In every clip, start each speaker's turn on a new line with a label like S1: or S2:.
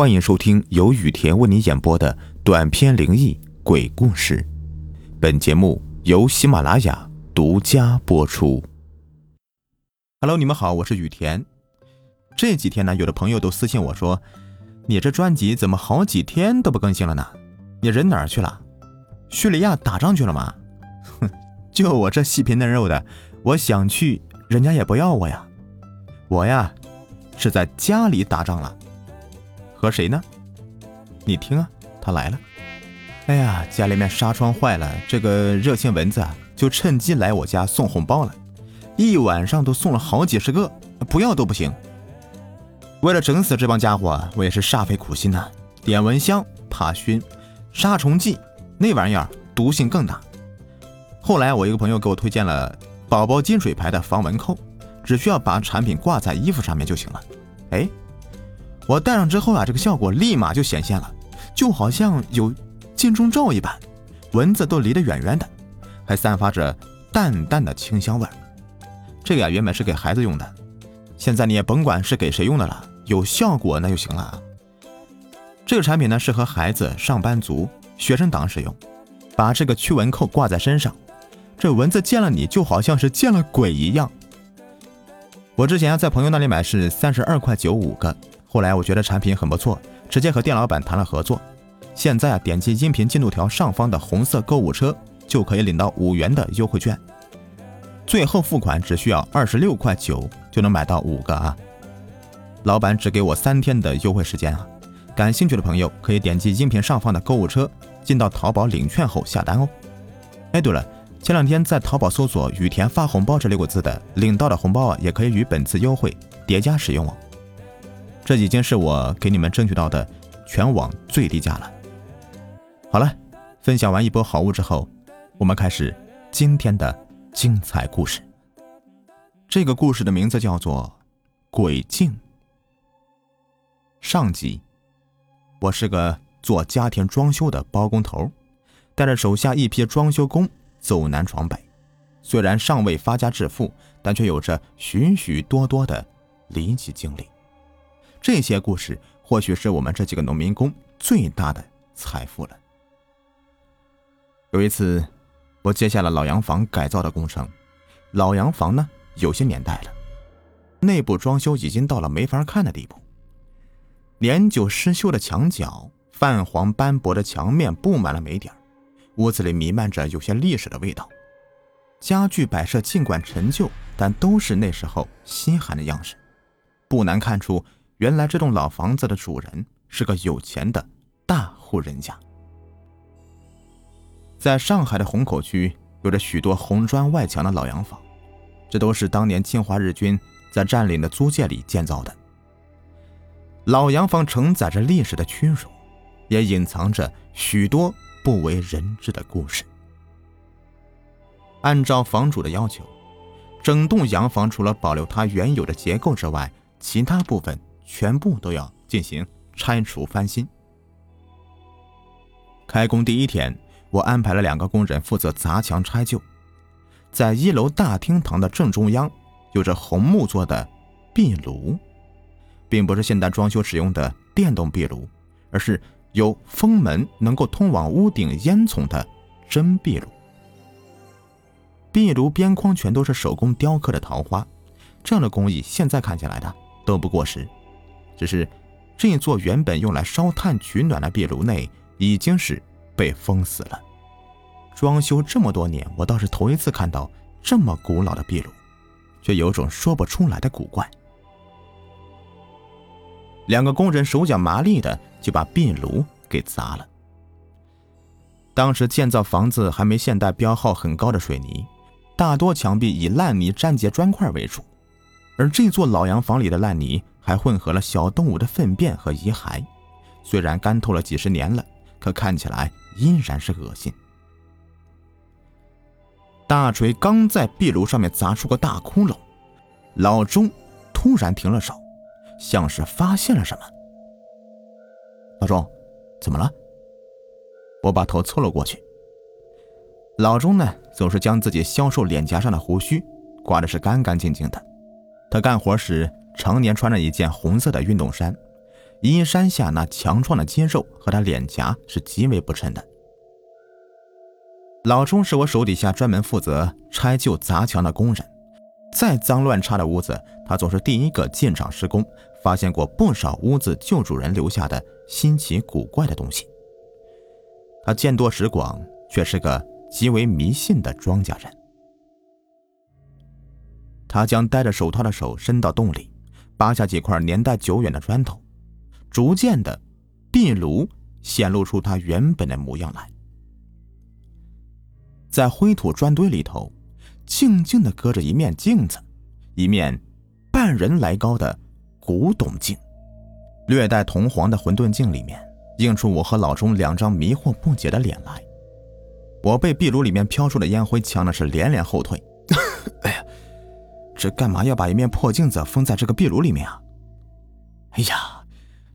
S1: 欢迎收听由雨田为你演播的短篇灵异鬼故事。本节目由喜马拉雅独家播出。Hello，你们好，我是雨田。这几天呢，有的朋友都私信我说：“你这专辑怎么好几天都不更新了呢？你人哪儿去了？叙利亚打仗去了吗？”哼，就我这细皮嫩肉的，我想去，人家也不要我呀。我呀，是在家里打仗了。和谁呢？你听啊，他来了。哎呀，家里面纱窗坏了，这个热心蚊子啊，就趁机来我家送红包了。一晚上都送了好几十个，不要都不行。为了整死这帮家伙，我也是煞费苦心呐。点蚊香、怕熏、杀虫剂，那玩意儿毒性更大。后来我一个朋友给我推荐了宝宝金水牌的防蚊扣，只需要把产品挂在衣服上面就行了。哎。我戴上之后啊，这个效果立马就显现了，就好像有镜中照一般，蚊子都离得远远的，还散发着淡淡的清香味儿。这个呀，原本是给孩子用的，现在你也甭管是给谁用的了，有效果那就行了啊。这个产品呢，适合孩子、上班族、学生党使用。把这个驱蚊扣挂在身上，这蚊子见了你就好像是见了鬼一样。我之前在朋友那里买是三十二块九五个。后来我觉得产品很不错，直接和店老板谈了合作。现在，点击音频进度条上方的红色购物车，就可以领到五元的优惠券。最后付款只需要二十六块九，就能买到五个啊！老板只给我三天的优惠时间啊！感兴趣的朋友可以点击音频上方的购物车，进到淘宝领券后下单哦。哎，对了，前两天在淘宝搜索“雨田发红包”这六个字的，领到的红包啊，也可以与本次优惠叠加使用哦。这已经是我给你们争取到的全网最低价了。好了，分享完一波好物之后，我们开始今天的精彩故事。这个故事的名字叫做《鬼镜》。上集，我是个做家庭装修的包工头，带着手下一批装修工走南闯北。虽然尚未发家致富，但却有着许许多多的离奇经历。这些故事或许是我们这几个农民工最大的财富了。有一次，我接下了老洋房改造的工程。老洋房呢，有些年代了，内部装修已经到了没法看的地步。年久失修的墙角，泛黄斑驳的墙面布满了霉点屋子里弥漫着有些历史的味道。家具摆设尽管陈旧，但都是那时候稀罕的样式，不难看出。原来这栋老房子的主人是个有钱的大户人家。在上海的虹口区，有着许多红砖外墙的老洋房，这都是当年侵华日军在占领的租界里建造的。老洋房承载着历史的屈辱，也隐藏着许多不为人知的故事。按照房主的要求，整栋洋房除了保留它原有的结构之外，其他部分。全部都要进行拆除翻新。开工第一天，我安排了两个工人负责砸墙拆旧。在一楼大厅堂的正中央，有着红木做的壁炉，并不是现代装修使用的电动壁炉，而是有封门能够通往屋顶烟囱的真壁炉。壁炉边框全都是手工雕刻的桃花，这样的工艺现在看起来的都不过时。只是，这座原本用来烧炭取暖的壁炉内已经是被封死了。装修这么多年，我倒是头一次看到这么古老的壁炉，却有种说不出来的古怪。两个工人手脚麻利的就把壁炉给砸了。当时建造房子还没现代标号很高的水泥，大多墙壁以烂泥粘结砖块为主，而这座老洋房里的烂泥。还混合了小动物的粪便和遗骸，虽然干透了几十年了，可看起来依然是恶心。大锤刚在壁炉上面砸出个大窟窿，老钟突然停了手，像是发现了什么。老钟，怎么了？我把头凑了过去。老钟呢，总是将自己消瘦脸颊上的胡须刮的是干干净净的。他干活时。常年穿着一件红色的运动衫，衣衫下那强壮的肌肉和他脸颊是极为不称的。老钟是我手底下专门负责拆旧砸墙的工人，再脏乱差的屋子，他总是第一个进场施工，发现过不少屋子旧主人留下的新奇古怪的东西。他见多识广，却是个极为迷信的庄稼人。他将戴着手套的手伸到洞里，扒下几块年代久远的砖头，逐渐的，壁炉显露出它原本的模样来。在灰土砖堆里头，静静的搁着一面镜子，一面半人来高的古董镜，略带铜黄的混沌镜里面。映出我和老钟两张迷惑不解的脸来，我被壁炉里面飘出的烟灰呛的是连连后退。哎呀，这干嘛要把一面破镜子封在这个壁炉里面啊？哎呀，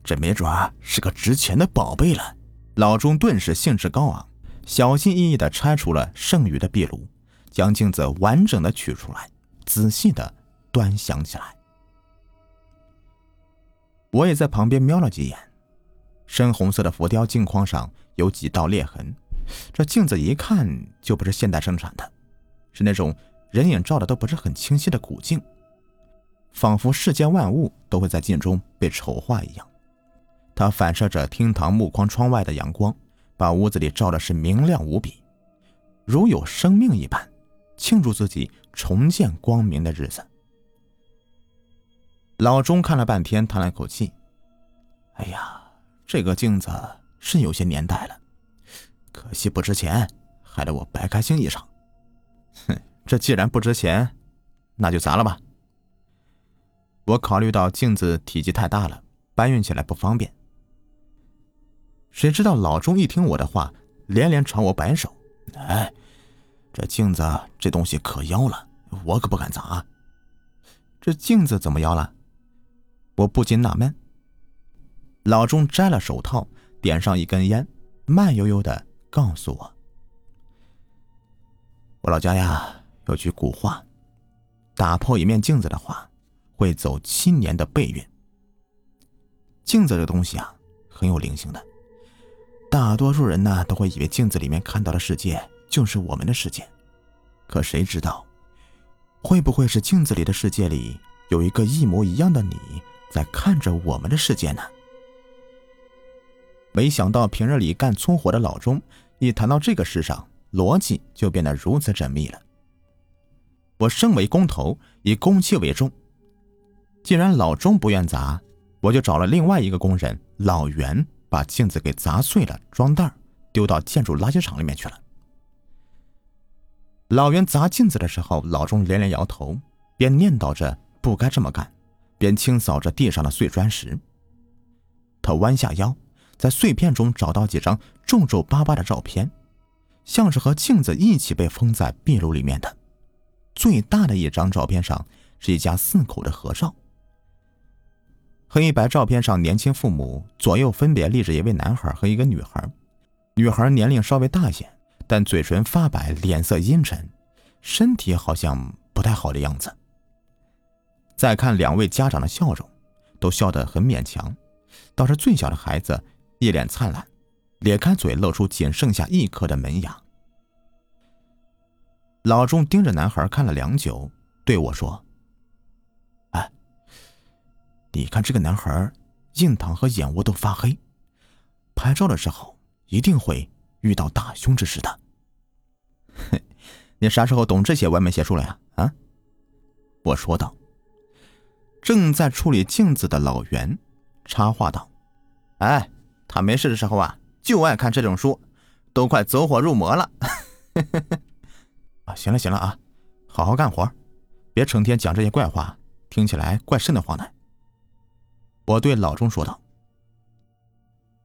S1: 这没准是个值钱的宝贝了。老钟顿时兴致高昂，小心翼翼地拆除了剩余的壁炉，将镜子完整的取出来，仔细的端详起来。我也在旁边瞄了几眼。深红色的浮雕镜框上有几道裂痕，这镜子一看就不是现代生产的，是那种人影照的都不是很清晰的古镜，仿佛世间万物都会在镜中被丑化一样。它反射着厅堂木框窗外的阳光，把屋子里照的是明亮无比，如有生命一般，庆祝自己重见光明的日子。老钟看了半天，叹了口气：“哎呀。”这个镜子是有些年代了，可惜不值钱，害得我白开心一场。哼，这既然不值钱，那就砸了吧。我考虑到镜子体积太大了，搬运起来不方便。谁知道老钟一听我的话，连连朝我摆手：“哎，这镜子这东西可妖了，我可不敢砸。”这镜子怎么妖了？我不禁纳闷。老钟摘了手套，点上一根烟，慢悠悠的告诉我：“我老家呀，有句古话，打破一面镜子的话，会走七年的背运。镜子这东西啊，很有灵性的。大多数人呢，都会以为镜子里面看到的世界就是我们的世界，可谁知道，会不会是镜子里的世界里有一个一模一样的你在看着我们的世界呢？”没想到平日里干粗活的老钟，一谈到这个世上，逻辑就变得如此缜密了。我身为工头，以工期为重。既然老钟不愿砸，我就找了另外一个工人老袁，把镜子给砸碎了，装袋丢到建筑垃圾场里面去了。老袁砸镜子的时候，老钟连连摇头，边念叨着不该这么干，边清扫着地上的碎砖石。他弯下腰。在碎片中找到几张皱皱巴巴的照片，像是和镜子一起被封在壁炉里面的。最大的一张照片上是一家四口的合照。黑白照片上，年轻父母左右分别立着一位男孩和一个女孩，女孩年龄稍微大些，但嘴唇发白，脸色阴沉，身体好像不太好的样子。再看两位家长的笑容，都笑得很勉强，倒是最小的孩子。一脸灿烂，咧开嘴露出仅剩下一颗的门牙。老钟盯着男孩看了良久，对我说：“哎，你看这个男孩，印堂和眼窝都发黑，拍照的时候一定会遇到大凶之事的。”哼，你啥时候懂这些歪门邪术了呀？啊？我说道。正在处理镜子的老袁插话道：“哎。”他没事的时候啊，就爱看这种书，都快走火入魔了。啊，行了行了啊，好好干活，别成天讲这些怪话，听起来怪瘆得慌的。我对老钟说道。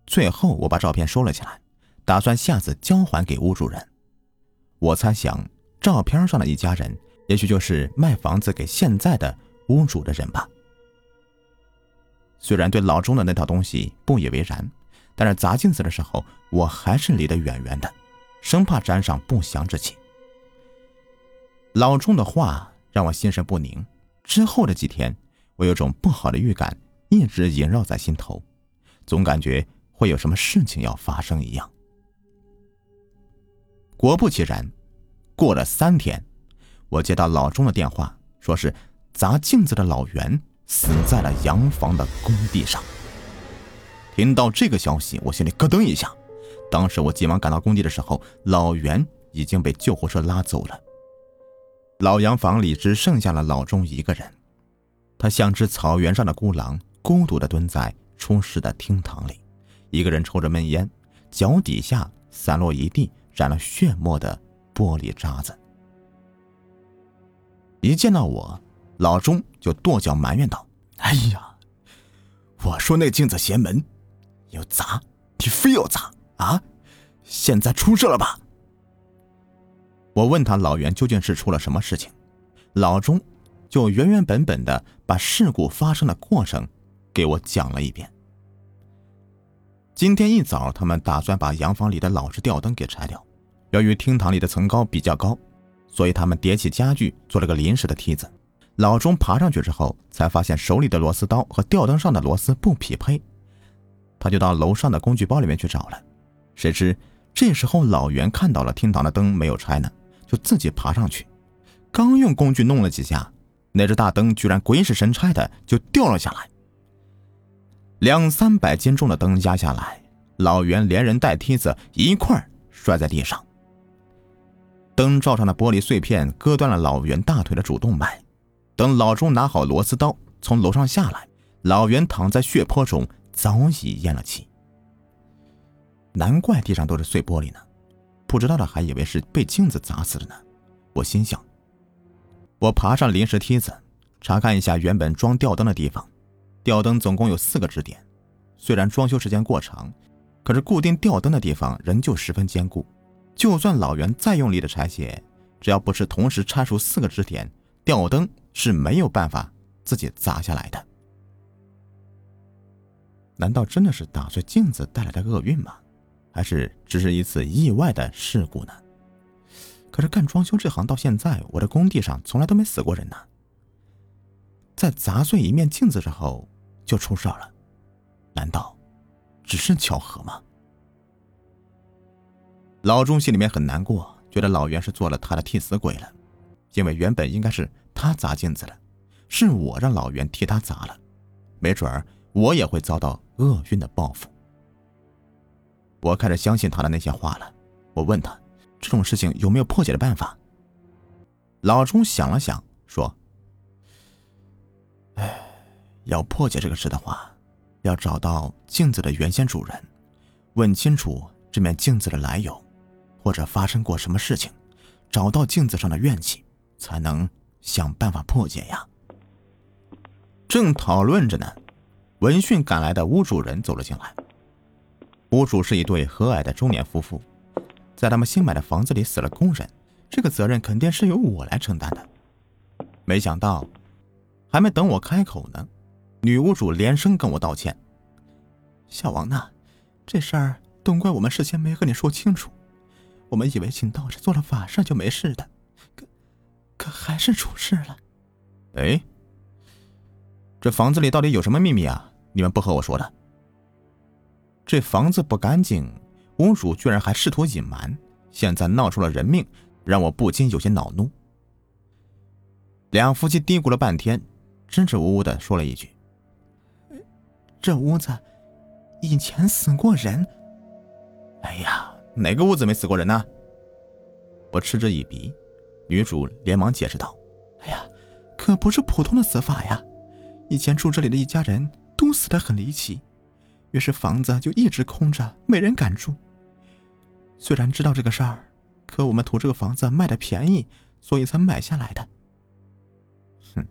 S1: 最后，我把照片收了起来，打算下次交还给屋主人。我猜想，照片上的一家人，也许就是卖房子给现在的屋主的人吧。虽然对老钟的那套东西不以为然。但是砸镜子的时候，我还是离得远远的，生怕沾上不祥之气。老钟的话让我心神不宁。之后的几天，我有种不好的预感一直萦绕在心头，总感觉会有什么事情要发生一样。果不其然，过了三天，我接到老钟的电话，说是砸镜子的老袁死在了洋房的工地上。听到这个消息，我心里咯噔一下。当时我急忙赶到工地的时候，老袁已经被救护车拉走了。老洋房里只剩下了老钟一个人，他像只草原上的孤狼，孤独地蹲在出事的厅堂里，一个人抽着闷烟，脚底下散落一地染了血沫的玻璃渣子。一见到我，老钟就跺脚埋怨道：“哎呀，我说那镜子邪门，要砸你非要砸。”啊！现在出事了吧？我问他老袁究竟是出了什么事情，老钟就原原本本的把事故发生的过程给我讲了一遍。今天一早，他们打算把洋房里的老式吊灯给拆掉。由于厅堂里的层高比较高，所以他们叠起家具做了个临时的梯子。老钟爬上去之后，才发现手里的螺丝刀和吊灯上的螺丝不匹配，他就到楼上的工具包里面去找了。谁知这时候老袁看到了厅堂的灯没有拆呢，就自己爬上去，刚用工具弄了几下，那只大灯居然鬼使神差的就掉了下来。两三百斤重的灯压下来，老袁连人带梯子一块摔在地上。灯罩上的玻璃碎片割断了老袁大腿的主动脉。等老钟拿好螺丝刀从楼上下来，老袁躺在血泊中早已咽了气。难怪地上都是碎玻璃呢，不知道的还以为是被镜子砸死的呢。我心想。我爬上临时梯子，查看一下原本装吊灯的地方。吊灯总共有四个支点，虽然装修时间过长，可是固定吊灯的地方仍旧十分坚固。就算老袁再用力的拆卸，只要不是同时拆除四个支点，吊灯是没有办法自己砸下来的。难道真的是打碎镜子带来的厄运吗？还是只是一次意外的事故呢？可是干装修这行到现在，我的工地上从来都没死过人呢。在砸碎一面镜子之后就出事了，难道只是巧合吗？老钟心里面很难过，觉得老袁是做了他的替死鬼了，因为原本应该是他砸镜子了，是我让老袁替他砸了，没准儿我也会遭到厄运的报复。我开始相信他的那些话了。我问他，这种事情有没有破解的办法？老钟想了想，说：“哎，要破解这个事的话，要找到镜子的原先主人，问清楚这面镜子的来由，或者发生过什么事情，找到镜子上的怨气，才能想办法破解呀。”正讨论着呢，闻讯赶来的屋主人走了进来。屋主是一对和蔼的中年夫妇，在他们新买的房子里死了工人，这个责任肯定是由我来承担的。没想到，还没等我开口呢，女屋主连声跟我道歉：“小王呐，这事儿都怪我们事先没和你说清楚，我们以为请道士做了法事就没事的，可可还是出事了。”哎，这房子里到底有什么秘密啊？你们不和我说了？这房子不干净，屋主居然还试图隐瞒，现在闹出了人命，让我不禁有些恼怒。两夫妻嘀咕了半天，支支吾吾的说了一句：“这屋子以前死过人。”哎呀，哪个屋子没死过人呢？我嗤之以鼻。女主连忙解释道：“哎呀，可不是普通的死法呀，以前住这里的一家人都死得很离奇。”于是房子就一直空着，没人敢住。虽然知道这个事儿，可我们图这个房子卖的便宜，所以才买下来的。哼，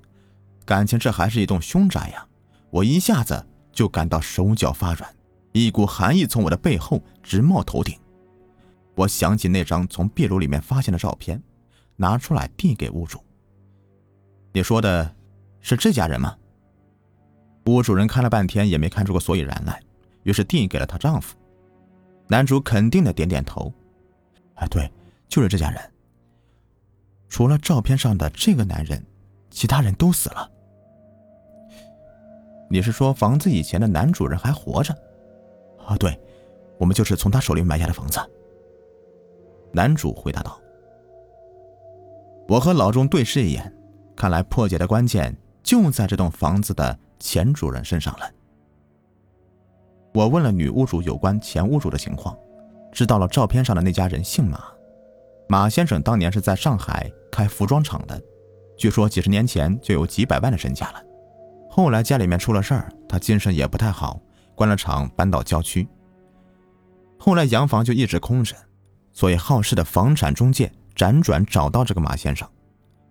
S1: 感情这还是一栋凶宅呀！我一下子就感到手脚发软，一股寒意从我的背后直冒头顶。我想起那张从壁炉里面发现的照片，拿出来递给屋主。你说的是这家人吗？屋主人看了半天也没看出个所以然来。于是递给了她丈夫，男主肯定的点点头，哎，对，就是这家人。除了照片上的这个男人，其他人都死了。你是说房子以前的男主人还活着？啊，对，我们就是从他手里买下的房子。男主回答道。我和老钟对视一眼，看来破解的关键就在这栋房子的前主人身上了。我问了女屋主有关前屋主的情况，知道了照片上的那家人姓马，马先生当年是在上海开服装厂的，据说几十年前就有几百万的身价了。后来家里面出了事儿，他精神也不太好，关了厂搬到郊区。后来洋房就一直空着，所以好事的房产中介辗转找到这个马先生，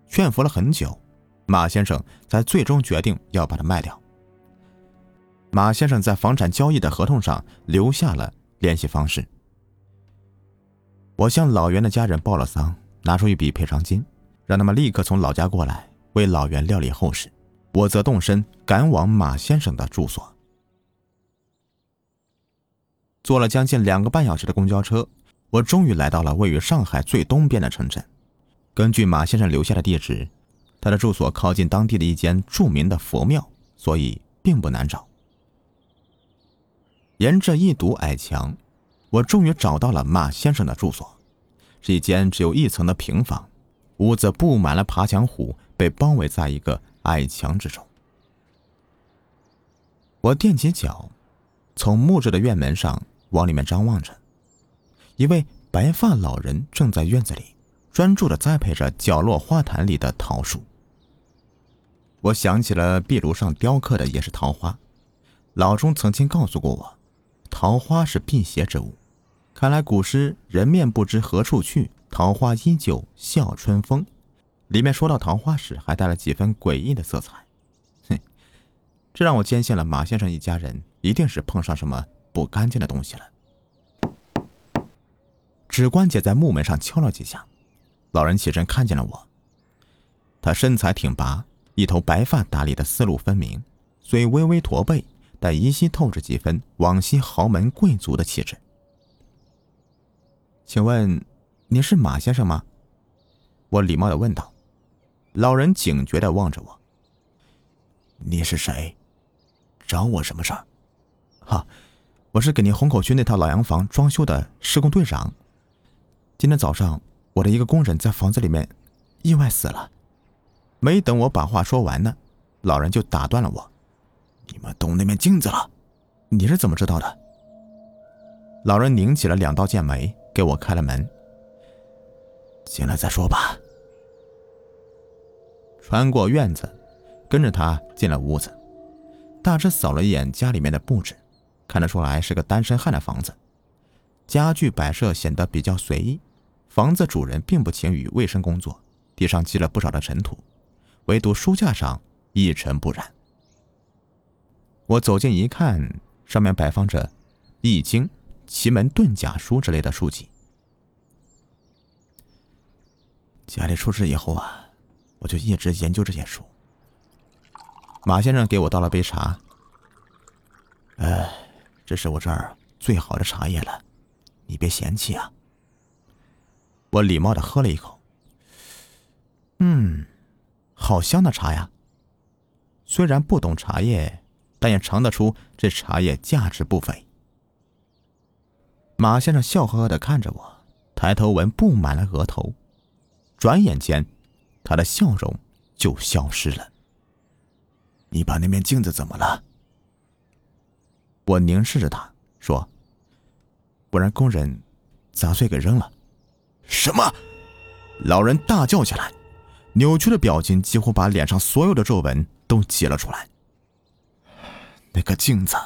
S1: 劝服了很久，马先生才最终决定要把它卖掉。马先生在房产交易的合同上留下了联系方式。我向老袁的家人报了丧，拿出一笔赔偿金，让他们立刻从老家过来为老袁料理后事。我则动身赶往马先生的住所。坐了将近两个半小时的公交车，我终于来到了位于上海最东边的城镇。根据马先生留下的地址，他的住所靠近当地的一间著名的佛庙，所以并不难找。沿着一堵矮墙，我终于找到了马先生的住所，是一间只有一层的平房，屋子布满了爬墙虎，被包围在一个矮墙之中。我踮起脚，从木质的院门上往里面张望着，一位白发老人正在院子里专注的栽培着角落花坛里的桃树。我想起了壁炉上雕刻的也是桃花，老钟曾经告诉过我。桃花是辟邪之物，看来古诗“人面不知何处去，桃花依旧笑春风”里面说到桃花时，还带了几分诡异的色彩。哼，这让我坚信了马先生一家人一定是碰上什么不干净的东西了。指关节在木门上敲了几下，老人起身看见了我。他身材挺拔，一头白发打理的丝路分明，虽微微驼背。但依稀透着几分往昔豪门贵族的气质。请问，你是马先生吗？我礼貌的问道。老人警觉的望着我。你是谁？找我什么事儿？哈，我是给您虹口区那套老洋房装修的施工队长。今天早上，我的一个工人在房子里面意外死了。没等我把话说完呢，老人就打断了我。你们动那面镜子了？你是怎么知道的？老人拧起了两道剑眉，给我开了门。进来再说吧。穿过院子，跟着他进了屋子，大致扫了一眼家里面的布置，看得出来是个单身汉的房子。家具摆设显得比较随意，房子主人并不勤于卫生工作，地上积了不少的尘土，唯独书架上一尘不染。我走近一看，上面摆放着《易经》《奇门遁甲书》之类的书籍。家里出事以后啊，我就一直研究这些书。马先生给我倒了杯茶。哎，这是我这儿最好的茶叶了，你别嫌弃啊。我礼貌的喝了一口。嗯，好香的茶呀。虽然不懂茶叶。但也尝得出这茶叶价值不菲。马先生笑呵呵的看着我，抬头纹布满了额头，转眼间，他的笑容就消失了。你把那面镜子怎么了？我凝视着他说：“不然工人砸碎给扔了。”什么？老人大叫起来，扭曲的表情几乎把脸上所有的皱纹都挤了出来。那个镜子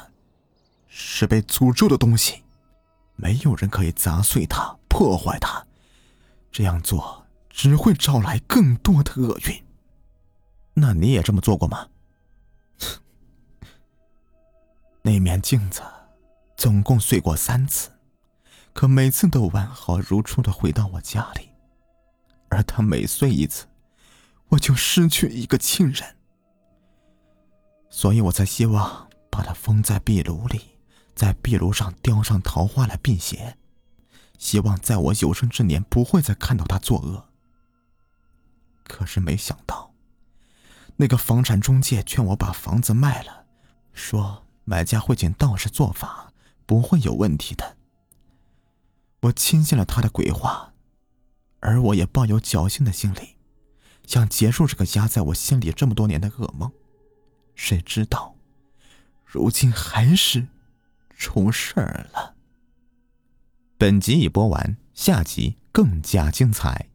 S1: 是被诅咒的东西，没有人可以砸碎它、破坏它。这样做只会招来更多的厄运。那你也这么做过吗？那面镜子总共碎过三次，可每次都完好如初的回到我家里，而它每碎一次，我就失去一个亲人。所以我才希望。把他封在壁炉里，在壁炉上雕上桃花来辟邪，希望在我有生之年不会再看到他作恶。可是没想到那个房产中介劝我把房子卖了，说买家会请道士做法，不会有问题的。我轻信了他的鬼话，而我也抱有侥幸的心理，想结束这个压在我心里这么多年的噩梦，谁知道？如今还是出事儿了。本集已播完下集更加精彩。